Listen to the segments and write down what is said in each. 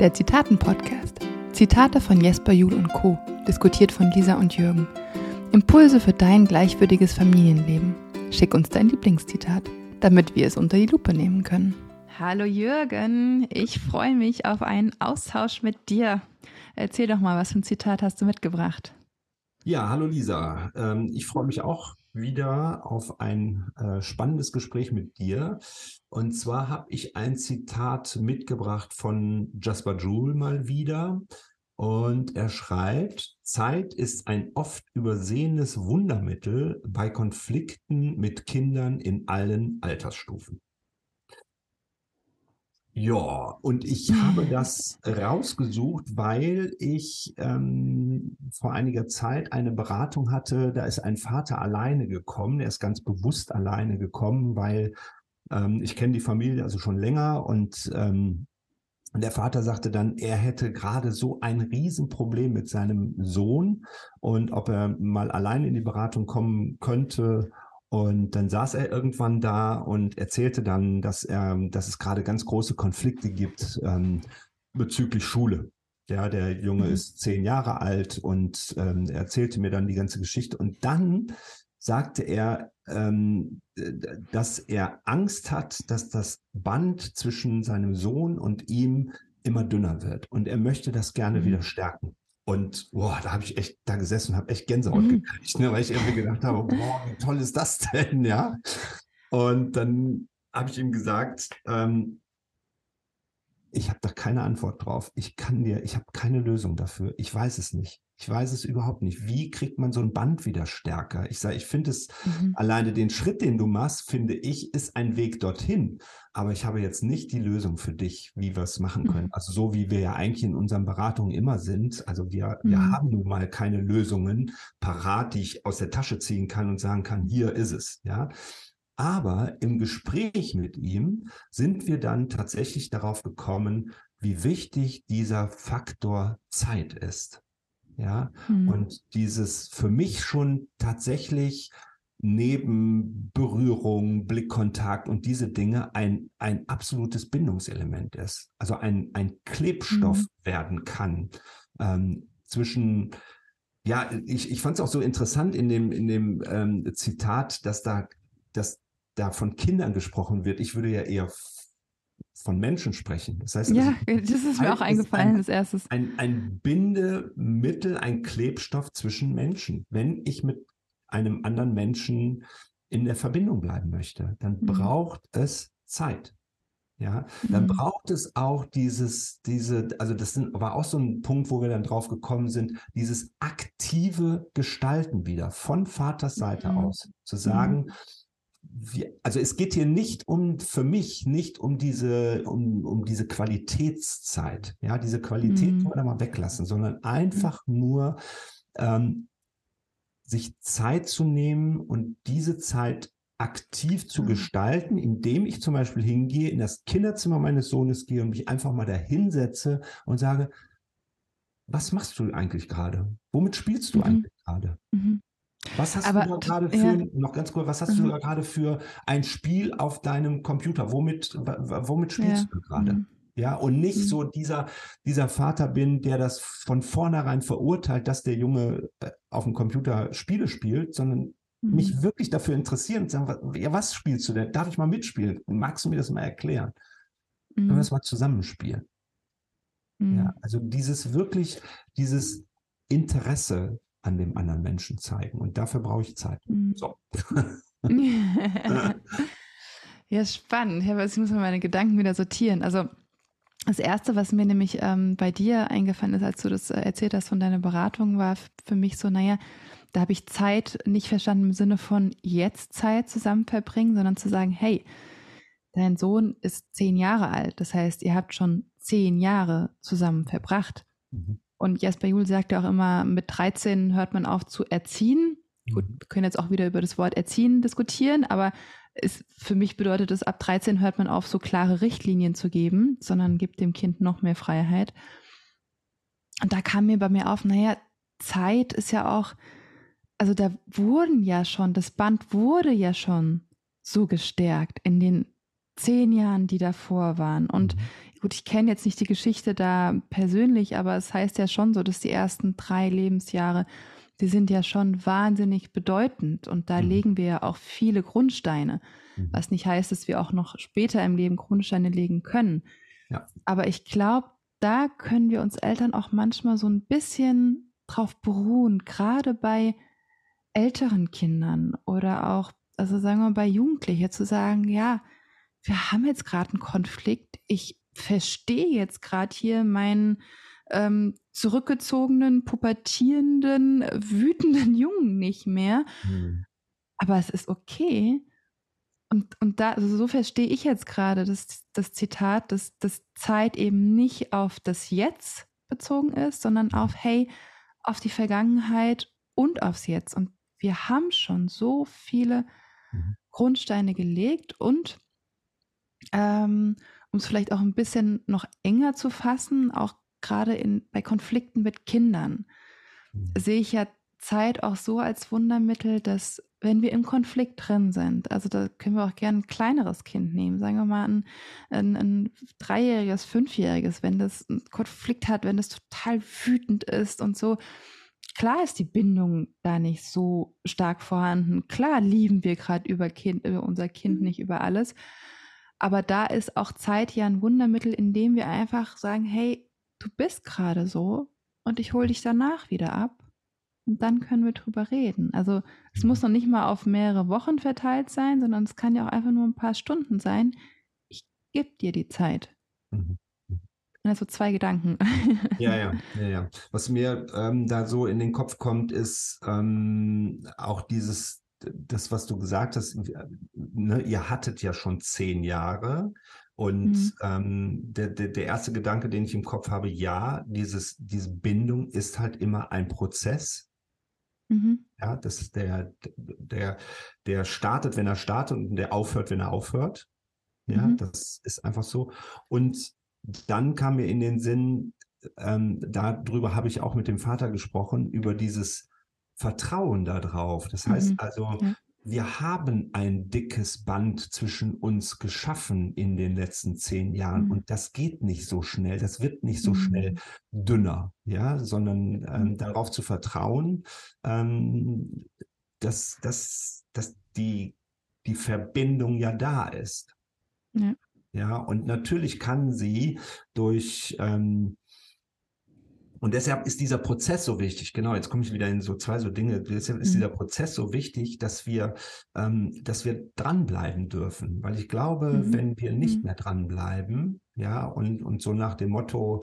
der Zitaten-Podcast. Zitate von Jesper Juhl und Co., diskutiert von Lisa und Jürgen. Impulse für dein gleichwürdiges Familienleben. Schick uns dein Lieblingszitat, damit wir es unter die Lupe nehmen können. Hallo Jürgen, ich freue mich auf einen Austausch mit dir. Erzähl doch mal, was für ein Zitat hast du mitgebracht? Ja, hallo Lisa. Ähm, ich freue mich auch wieder auf ein äh, spannendes Gespräch mit dir. Und zwar habe ich ein Zitat mitgebracht von Jasper Joule mal wieder. Und er schreibt, Zeit ist ein oft übersehenes Wundermittel bei Konflikten mit Kindern in allen Altersstufen. Ja, und ich habe das rausgesucht, weil ich ähm, vor einiger Zeit eine Beratung hatte. Da ist ein Vater alleine gekommen. Er ist ganz bewusst alleine gekommen, weil ähm, ich kenne die Familie also schon länger und ähm, der Vater sagte dann, er hätte gerade so ein Riesenproblem mit seinem Sohn und ob er mal allein in die Beratung kommen könnte und dann saß er irgendwann da und erzählte dann, dass er, dass es gerade ganz große Konflikte gibt ähm, bezüglich Schule. Ja, der Junge mhm. ist zehn Jahre alt und ähm, er erzählte mir dann die ganze Geschichte. Und dann sagte er, ähm, dass er Angst hat, dass das Band zwischen seinem Sohn und ihm immer dünner wird. Und er möchte das gerne mhm. wieder stärken. Und boah, da habe ich echt da gesessen und habe echt Gänsehaut mhm. gekriegt, ne, weil ich irgendwie gedacht habe, boah, wie toll ist das denn, ja? Und dann habe ich ihm gesagt, ähm, ich habe da keine Antwort drauf. Ich kann dir, ich habe keine Lösung dafür. Ich weiß es nicht. Ich weiß es überhaupt nicht. Wie kriegt man so ein Band wieder stärker? Ich sage, ich finde es mhm. alleine den Schritt, den du machst, finde ich, ist ein Weg dorthin. Aber ich habe jetzt nicht die Lösung für dich, wie wir es machen können. Mhm. Also so wie wir ja eigentlich in unseren Beratungen immer sind. Also wir, mhm. wir haben nun mal keine Lösungen parat, die ich aus der Tasche ziehen kann und sagen kann, hier ist es. Ja. Aber im Gespräch mit ihm sind wir dann tatsächlich darauf gekommen, wie wichtig dieser Faktor Zeit ist. Ja, mhm. und dieses für mich schon tatsächlich neben Berührung, Blickkontakt und diese Dinge ein, ein absolutes Bindungselement ist. Also ein, ein Klebstoff mhm. werden kann ähm, zwischen ja, ich, ich fand es auch so interessant in dem, in dem ähm, Zitat, dass da, dass da von Kindern gesprochen wird. Ich würde ja eher von Menschen sprechen. Das heißt, ja, also, das ist mir auch eingefallen als erstes. Ein, ein Bindemittel, ein Klebstoff zwischen Menschen. Wenn ich mit einem anderen Menschen in der Verbindung bleiben möchte, dann mhm. braucht es Zeit. Ja, dann mhm. braucht es auch dieses, diese, also das sind, war auch so ein Punkt, wo wir dann drauf gekommen sind, dieses aktive Gestalten wieder von Vaters Seite mhm. aus. Zu sagen, mhm wir, also es geht hier nicht um, für mich nicht um diese, um, um diese Qualitätszeit. Ja, diese Qualität mhm. kann man mal weglassen, sondern einfach nur ähm, sich Zeit zu nehmen und diese Zeit aktiv zu mhm. gestalten, indem ich zum Beispiel hingehe, in das Kinderzimmer meines Sohnes gehe und mich einfach mal da hinsetze und sage, was machst du eigentlich gerade? Womit spielst du mhm. eigentlich gerade? Mhm. Was hast Aber, du da gerade für, ja. noch ganz kurz, was hast mhm. du da gerade für ein Spiel auf deinem Computer? Womit, womit spielst ja. du gerade? Mhm. Ja, und nicht mhm. so dieser, dieser Vater bin, der das von vornherein verurteilt, dass der Junge äh, auf dem Computer Spiele spielt, sondern mhm. mich wirklich dafür interessieren und sagen, ja, was spielst du denn? Darf ich mal mitspielen? Magst du mir das mal erklären? Können wir mhm. das mal zusammenspielen? Ja, mhm. also dieses wirklich, dieses Interesse an dem anderen Menschen zeigen. Und dafür brauche ich Zeit. Mhm. So. ja, spannend. Jetzt muss man meine Gedanken wieder sortieren. Also das Erste, was mir nämlich ähm, bei dir eingefallen ist, als du das äh, erzählt hast von deiner Beratung, war für mich so, naja, da habe ich Zeit nicht verstanden im Sinne von jetzt Zeit zusammen verbringen, sondern zu sagen, hey, dein Sohn ist zehn Jahre alt. Das heißt, ihr habt schon zehn Jahre zusammen verbracht. Mhm. Und Jasper Juhl sagt ja auch immer, mit 13 hört man auf zu erziehen. Gut, mhm. wir können jetzt auch wieder über das Wort erziehen diskutieren, aber es, für mich bedeutet es, ab 13 hört man auf, so klare Richtlinien zu geben, sondern gibt dem Kind noch mehr Freiheit. Und da kam mir bei mir auf, naja, Zeit ist ja auch, also da wurden ja schon, das Band wurde ja schon so gestärkt in den zehn Jahren, die davor waren. Und mhm gut, ich kenne jetzt nicht die Geschichte da persönlich, aber es heißt ja schon so, dass die ersten drei Lebensjahre, die sind ja schon wahnsinnig bedeutend und da mhm. legen wir ja auch viele Grundsteine, mhm. was nicht heißt, dass wir auch noch später im Leben Grundsteine legen können. Ja. Aber ich glaube, da können wir uns Eltern auch manchmal so ein bisschen drauf beruhen, gerade bei älteren Kindern oder auch, also sagen wir bei Jugendlichen, zu sagen, ja, wir haben jetzt gerade einen Konflikt. Ich verstehe jetzt gerade hier meinen ähm, zurückgezogenen, pubertierenden, wütenden Jungen nicht mehr. Hm. Aber es ist okay. Und, und da, also so verstehe ich jetzt gerade das, das Zitat, dass, dass Zeit eben nicht auf das Jetzt bezogen ist, sondern auf, hey, auf die Vergangenheit und aufs Jetzt. Und wir haben schon so viele mhm. Grundsteine gelegt und ähm, um es vielleicht auch ein bisschen noch enger zu fassen, auch gerade in, bei Konflikten mit Kindern, mhm. sehe ich ja Zeit auch so als Wundermittel, dass wenn wir im Konflikt drin sind, also da können wir auch gerne ein kleineres Kind nehmen, sagen wir mal ein, ein, ein dreijähriges, fünfjähriges, wenn das einen Konflikt hat, wenn das total wütend ist und so, klar ist die Bindung da nicht so stark vorhanden. Klar lieben wir gerade über, kind, über unser Kind mhm. nicht über alles. Aber da ist auch Zeit ja ein Wundermittel, indem wir einfach sagen, hey, du bist gerade so und ich hole dich danach wieder ab. Und dann können wir drüber reden. Also es muss noch nicht mal auf mehrere Wochen verteilt sein, sondern es kann ja auch einfach nur ein paar Stunden sein. Ich gebe dir die Zeit. Mhm. Also zwei Gedanken. Ja, ja, ja, ja. Was mir ähm, da so in den Kopf kommt, ist ähm, auch dieses, das, was du gesagt hast, ne, ihr hattet ja schon zehn Jahre. Und mhm. ähm, der, der, der erste Gedanke, den ich im Kopf habe, ja, dieses, diese Bindung ist halt immer ein Prozess. Mhm. Ja, das ist der, der, der startet, wenn er startet und der aufhört, wenn er aufhört. Ja, mhm. das ist einfach so. Und dann kam mir in den Sinn, ähm, darüber habe ich auch mit dem Vater gesprochen, über dieses Vertrauen darauf. Das heißt mhm. also, ja. wir haben ein dickes Band zwischen uns geschaffen in den letzten zehn Jahren mhm. und das geht nicht so schnell, das wird nicht so mhm. schnell dünner, ja, sondern ähm, mhm. darauf zu vertrauen, ähm, dass, dass, dass die, die Verbindung ja da ist. Ja. Ja, und natürlich kann sie durch, ähm, und deshalb ist dieser Prozess so wichtig. Genau, jetzt komme ich wieder in so zwei so Dinge. Deshalb ist mhm. dieser Prozess so wichtig, dass wir, ähm, dass wir dranbleiben dürfen. Weil ich glaube, mhm. wenn wir nicht mhm. mehr dranbleiben, ja, und, und so nach dem Motto,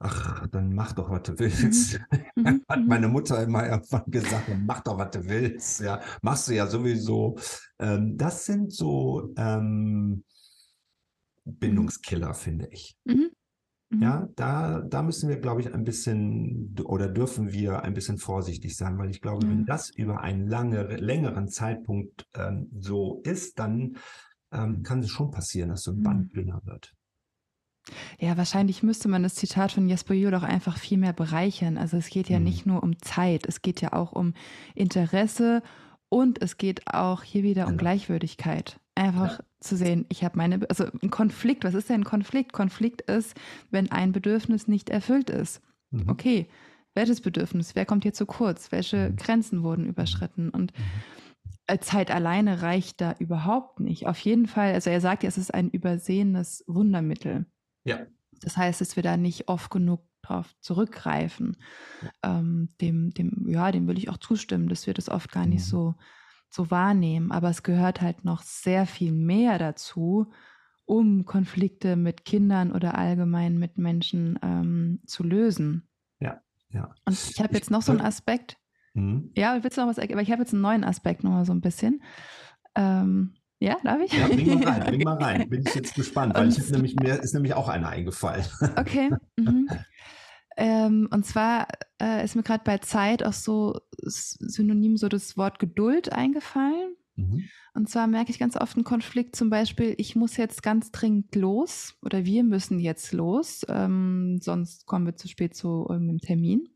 ach, dann mach doch, was du willst. Mhm. mhm. Hat meine Mutter immer irgendwann gesagt, mach doch, was du willst. Ja, machst du ja sowieso. Ähm, das sind so, ähm, Bindungskiller, finde ich. Mhm. Mhm. Ja, da, da müssen wir, glaube ich, ein bisschen oder dürfen wir ein bisschen vorsichtig sein, weil ich glaube, mhm. wenn das über einen lange, längeren Zeitpunkt ähm, so ist, dann ähm, kann es schon passieren, dass so ein Band mhm. dünner wird. Ja, wahrscheinlich müsste man das Zitat von Jesper Juhl auch einfach viel mehr bereichern. Also es geht ja mhm. nicht nur um Zeit, es geht ja auch um Interesse und es geht auch hier wieder um genau. Gleichwürdigkeit. Einfach ja. zu sehen, ich habe meine, also ein Konflikt, was ist denn ein Konflikt? Konflikt ist, wenn ein Bedürfnis nicht erfüllt ist. Mhm. Okay, welches Bedürfnis? Wer kommt hier zu kurz? Welche mhm. Grenzen wurden überschritten? Und mhm. Zeit alleine reicht da überhaupt nicht. Auf jeden Fall, also er sagt ja, es ist ein übersehenes Wundermittel. Ja. Das heißt, dass wir da nicht oft genug darauf zurückgreifen. Ähm, dem, dem, ja, dem will ich auch zustimmen, dass wir das oft gar nicht mhm. so, so wahrnehmen. Aber es gehört halt noch sehr viel mehr dazu, um Konflikte mit Kindern oder allgemein mit Menschen ähm, zu lösen. Ja, ja. Und ich habe jetzt noch so einen Aspekt. Mhm. Ja, willst du noch was? Aber ich habe jetzt einen neuen Aspekt noch mal so ein bisschen. Ähm, ja, darf ich? Ja, bring mal rein, bring mal rein. Bin ich jetzt gespannt, weil ich nämlich, mir ist nämlich auch einer eingefallen. Okay. Mhm. Ähm, und zwar äh, ist mir gerade bei Zeit auch so synonym so das Wort Geduld eingefallen. Mhm. Und zwar merke ich ganz oft einen Konflikt, zum Beispiel, ich muss jetzt ganz dringend los oder wir müssen jetzt los, ähm, sonst kommen wir zu spät zu irgendeinem Termin.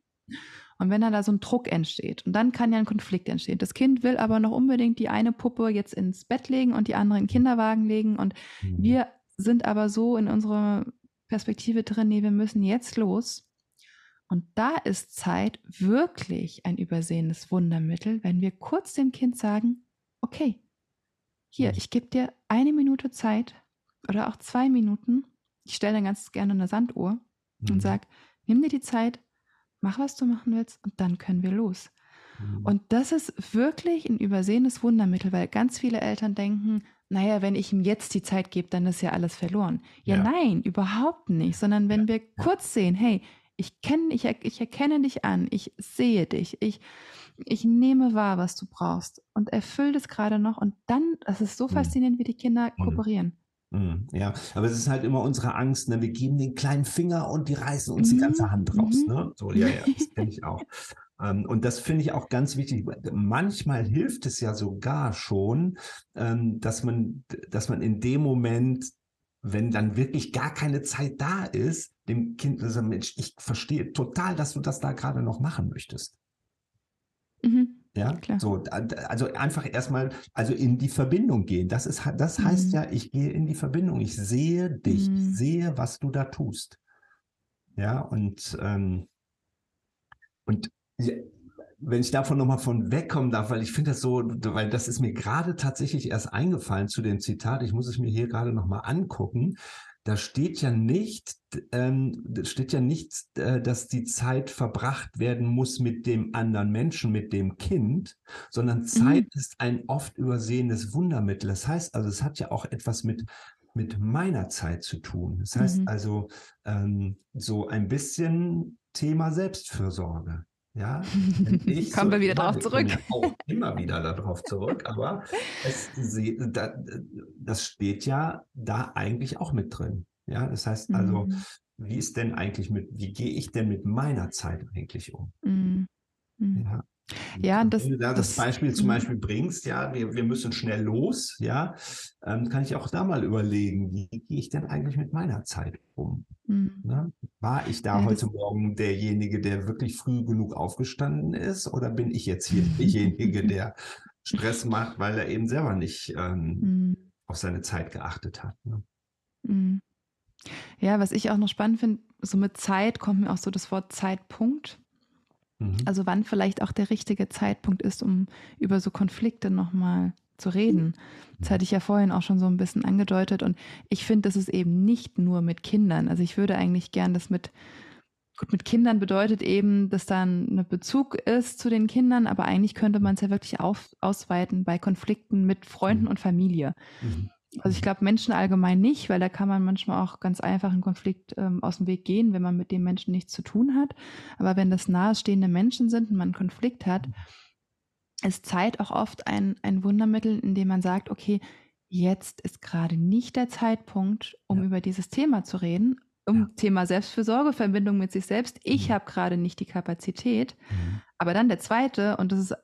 Und wenn dann da so ein Druck entsteht, und dann kann ja ein Konflikt entstehen. Das Kind will aber noch unbedingt die eine Puppe jetzt ins Bett legen und die andere in den Kinderwagen legen. Und mhm. wir sind aber so in unserer Perspektive drin, nee, wir müssen jetzt los. Und da ist Zeit wirklich ein übersehenes Wundermittel, wenn wir kurz dem Kind sagen, okay, hier, mhm. ich gebe dir eine Minute Zeit oder auch zwei Minuten. Ich stelle dann ganz gerne eine Sanduhr mhm. und sage, nimm dir die Zeit, mach, was du machen willst und dann können wir los. Mhm. Und das ist wirklich ein übersehenes Wundermittel, weil ganz viele Eltern denken, naja, wenn ich ihm jetzt die Zeit gebe, dann ist ja alles verloren. Ja, ja. nein, überhaupt nicht, sondern wenn ja. wir kurz sehen, hey, ich kenne, ich, ich erkenne dich an, ich sehe dich, ich, ich nehme wahr, was du brauchst und erfülle das gerade noch und dann, das ist so mhm. faszinierend, wie die Kinder mhm. kooperieren. Mhm. Ja, aber es ist halt immer unsere Angst, ne? wir geben den kleinen Finger und die reißen uns die ganze Hand raus. Ne? So, ja, ja, das kenne ich auch. Ähm, und das finde ich auch ganz wichtig. Manchmal hilft es ja sogar schon, ähm, dass man, dass man in dem Moment wenn dann wirklich gar keine Zeit da ist, dem Kind sagen, Mensch, ich verstehe total, dass du das da gerade noch machen möchtest. Mhm. Ja, Klar. so, also einfach erstmal, also in die Verbindung gehen. Das ist, das mhm. heißt ja, ich gehe in die Verbindung. Ich sehe dich, mhm. ich sehe, was du da tust. Ja, und, ähm, und wenn ich davon nochmal von wegkommen darf, weil ich finde das so, weil das ist mir gerade tatsächlich erst eingefallen zu dem Zitat, ich muss es mir hier gerade nochmal angucken. Da steht ja nicht, ähm, steht ja nicht, äh, dass die Zeit verbracht werden muss mit dem anderen Menschen, mit dem Kind, sondern Zeit mhm. ist ein oft übersehenes Wundermittel. Das heißt also, es hat ja auch etwas mit mit meiner Zeit zu tun. Das heißt mhm. also ähm, so ein bisschen Thema Selbstfürsorge. Ja, ich kommen so wir wieder drauf zurück. Auch immer wieder darauf zurück, aber es, das steht ja da eigentlich auch mit drin. Ja, das heißt also, mhm. wie ist denn eigentlich mit, wie gehe ich denn mit meiner Zeit eigentlich um? Mhm. mhm. Ja. Ja, und das, Wenn du da das, das Beispiel zum mhm. Beispiel bringst, ja, wir, wir müssen schnell los, ja, ähm, kann ich auch da mal überlegen, wie gehe ich denn eigentlich mit meiner Zeit um? Mhm. Ne? War ich da ja, heute Morgen derjenige, der wirklich früh genug aufgestanden ist, oder bin ich jetzt hier derjenige, der Stress macht, weil er eben selber nicht ähm, mhm. auf seine Zeit geachtet hat? Ne? Mhm. Ja, was ich auch noch spannend finde, so mit Zeit kommt mir auch so das Wort Zeitpunkt. Mhm. Also wann vielleicht auch der richtige Zeitpunkt ist, um über so Konflikte nochmal zu reden. Das hatte ich ja vorhin auch schon so ein bisschen angedeutet. Und ich finde, das ist eben nicht nur mit Kindern. Also ich würde eigentlich gern das mit, gut, mit Kindern bedeutet eben, dass da ein Bezug ist zu den Kindern, aber eigentlich könnte man es ja wirklich auf, ausweiten bei Konflikten mit Freunden mhm. und Familie. Mhm. Also ich glaube Menschen allgemein nicht, weil da kann man manchmal auch ganz einfach einen Konflikt ähm, aus dem Weg gehen, wenn man mit dem Menschen nichts zu tun hat. Aber wenn das nahestehende Menschen sind und man einen Konflikt hat, ist Zeit auch oft ein, ein Wundermittel, in dem man sagt, okay, jetzt ist gerade nicht der Zeitpunkt, um ja. über dieses Thema zu reden, um ja. Thema Selbstfürsorge, Verbindung mit sich selbst. Ich mhm. habe gerade nicht die Kapazität. Mhm. Aber dann der zweite, und das ist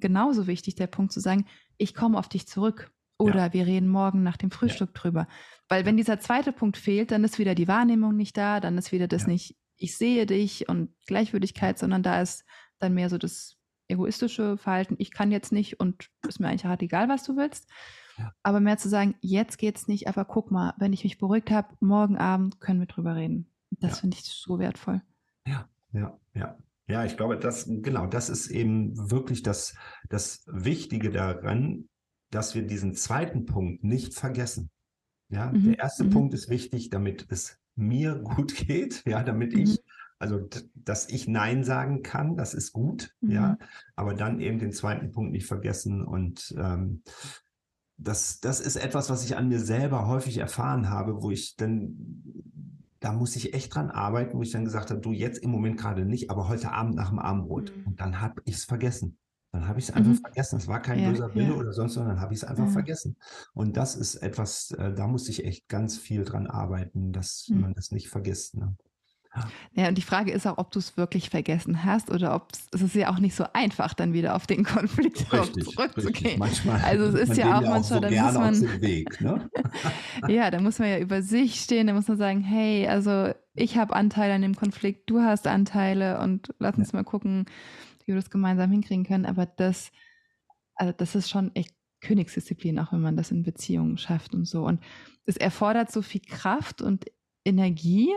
genauso wichtig, der Punkt zu sagen, ich komme auf dich zurück. Oder ja. wir reden morgen nach dem Frühstück ja. drüber. Weil wenn dieser zweite Punkt fehlt, dann ist wieder die Wahrnehmung nicht da, dann ist wieder das ja. nicht, ich sehe dich und Gleichwürdigkeit, sondern da ist dann mehr so das egoistische Verhalten, ich kann jetzt nicht und ist mir eigentlich hart egal, was du willst. Aber mehr zu sagen, jetzt geht's nicht, aber guck mal, wenn ich mich beruhigt habe, morgen Abend können wir drüber reden. Das finde ich so wertvoll. Ja, ja, ja. Ja, ich glaube, das, genau, das ist eben wirklich das, das Wichtige daran, dass wir diesen zweiten Punkt nicht vergessen. Ja, mhm. der erste mhm. Punkt ist wichtig, damit es mir gut geht, ja, damit mhm. ich, also dass ich Nein sagen kann, das ist gut, ja, mhm. aber dann eben den zweiten Punkt nicht vergessen und ähm, das, das ist etwas, was ich an mir selber häufig erfahren habe, wo ich dann, da muss ich echt dran arbeiten, wo ich dann gesagt habe, du jetzt im Moment gerade nicht, aber heute Abend nach dem Abendbrot. Mhm. Und dann habe ich es vergessen. Dann habe ich es einfach mhm. vergessen. Es war kein ja, böser Wille ja. oder sonst, sondern habe ich es einfach ja. vergessen. Und das ist etwas, äh, da muss ich echt ganz viel dran arbeiten, dass mhm. man das nicht vergisst. Ne? Ja, und die Frage ist auch, ob du es wirklich vergessen hast oder ob es ist ja auch nicht so einfach, dann wieder auf den Konflikt richtig, zurückzugehen. Richtig. Manchmal, also es ist ja auch manchmal, so dann muss man Weg, ne? ja, da muss man ja über sich stehen, da muss man sagen, hey, also ich habe Anteile an dem Konflikt, du hast Anteile und lass uns ja. mal gucken, wie wir das gemeinsam hinkriegen können. Aber das, also das ist schon echt Königsdisziplin, auch wenn man das in Beziehungen schafft und so. Und es erfordert so viel Kraft und Energie,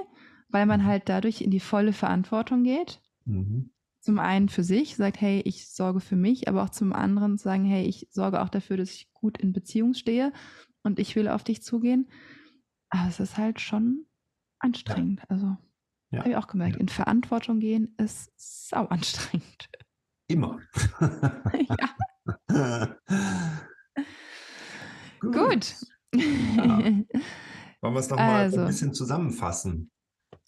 weil man halt dadurch in die volle Verantwortung geht. Mhm. Zum einen für sich, sagt, hey, ich sorge für mich, aber auch zum anderen sagen, hey, ich sorge auch dafür, dass ich gut in Beziehung stehe und ich will auf dich zugehen. Aber es ist halt schon anstrengend. Also Ja. habe ich auch gemerkt, Ja. in Verantwortung gehen ist sau anstrengend. Immer. ja, gut. Ja. Wollen wir es nochmal Also. ein bisschen zusammenfassen?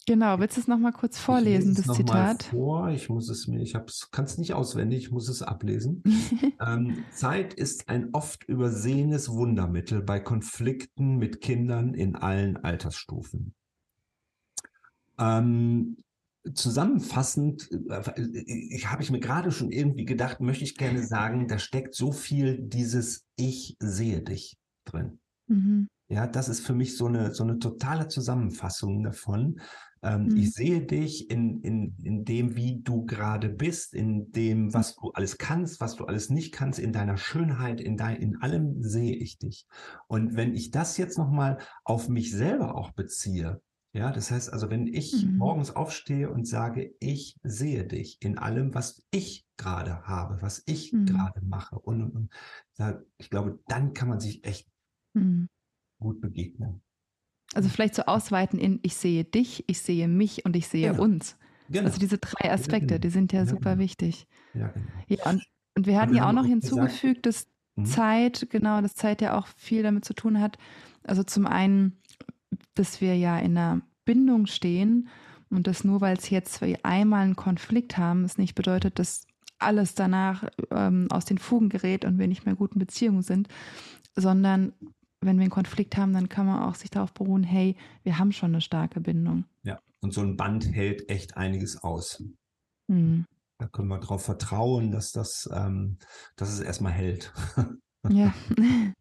Genau, willst du es nochmal kurz vorlesen, das Zitat? Vor. Ich muss es mir, ich kann es nicht auswendig, ich muss es ablesen. ähm, Zeit ist ein oft übersehenes Wundermittel bei Konflikten mit Kindern in allen Altersstufen. Ähm, zusammenfassend, äh, ich habe ich mir gerade schon irgendwie gedacht, möchte ich gerne sagen, da steckt so viel dieses Ich sehe dich drin. mhm. Ja, das ist für mich so eine, so eine totale Zusammenfassung davon. Ähm, Mhm. Ich sehe dich in, in, in dem, wie du gerade bist, in dem, was du alles kannst, was du alles nicht kannst, in deiner Schönheit, in, dein, in allem sehe ich dich. Und wenn ich das jetzt nochmal auf mich selber auch beziehe, ja, das heißt also, wenn ich Mhm. morgens aufstehe und sage, ich sehe dich in allem, was ich gerade habe, was ich Mhm. gerade mache, und, und, und ich glaube, dann kann man sich echt Mhm. Gut begegnen. Also vielleicht so ausweiten in ich sehe dich, ich sehe mich und ich sehe Genau. uns. Genau. Also diese drei Aspekte, genau. die sind ja Ja, super genau. wichtig. Ja, genau. Ja, und, und wir hatten ja auch noch hinzugefügt, dass Mhm. Zeit, genau, dass Zeit ja auch viel damit zu tun hat. Also zum einen, dass wir ja in einer Bindung stehen und dass nur weil es jetzt einmal einen Konflikt haben, es nicht bedeutet, dass alles danach ähm, aus den Fugen gerät und wir nicht mehr gut in Beziehungen sind, sondern wenn wir einen Konflikt haben, dann kann man auch sich darauf beruhen, hey, wir haben schon eine starke Bindung. Ja, und so ein Band hält echt einiges aus. Hm. Da können wir darauf vertrauen, dass das, ähm, dass es erstmal hält. Ja.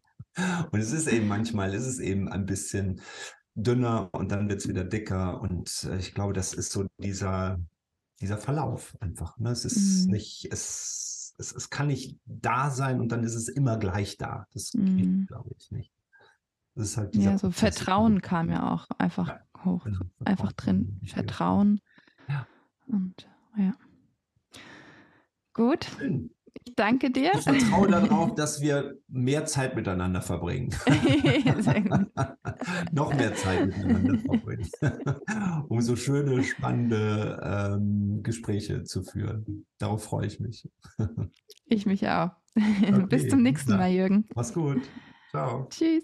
Und es ist eben manchmal, ist es eben ein bisschen dünner und dann wird es wieder dicker. Und äh, ich glaube, das ist so dieser, dieser Verlauf einfach. Ne? Es ist Mhm. nicht, es, es, es kann nicht da sein und dann ist es immer gleich da. Das Mhm. geht, glaube ich, nicht. Das ist halt dieser ja, so Prozess. Vertrauen kam ja auch einfach Ja, hoch. Genau, einfach drin. Vertrauen. Ja. Und ja. Gut, Schön. ich danke dir. Ich vertraue darauf, dass wir mehr Zeit miteinander verbringen. Noch mehr Zeit miteinander verbringen. um so schöne, spannende ähm, Gespräche zu führen. Darauf freue ich mich. Ich mich auch. Okay, Bis zum nächsten. Mal, Jürgen. Mach's gut. Ciao. Tschüss.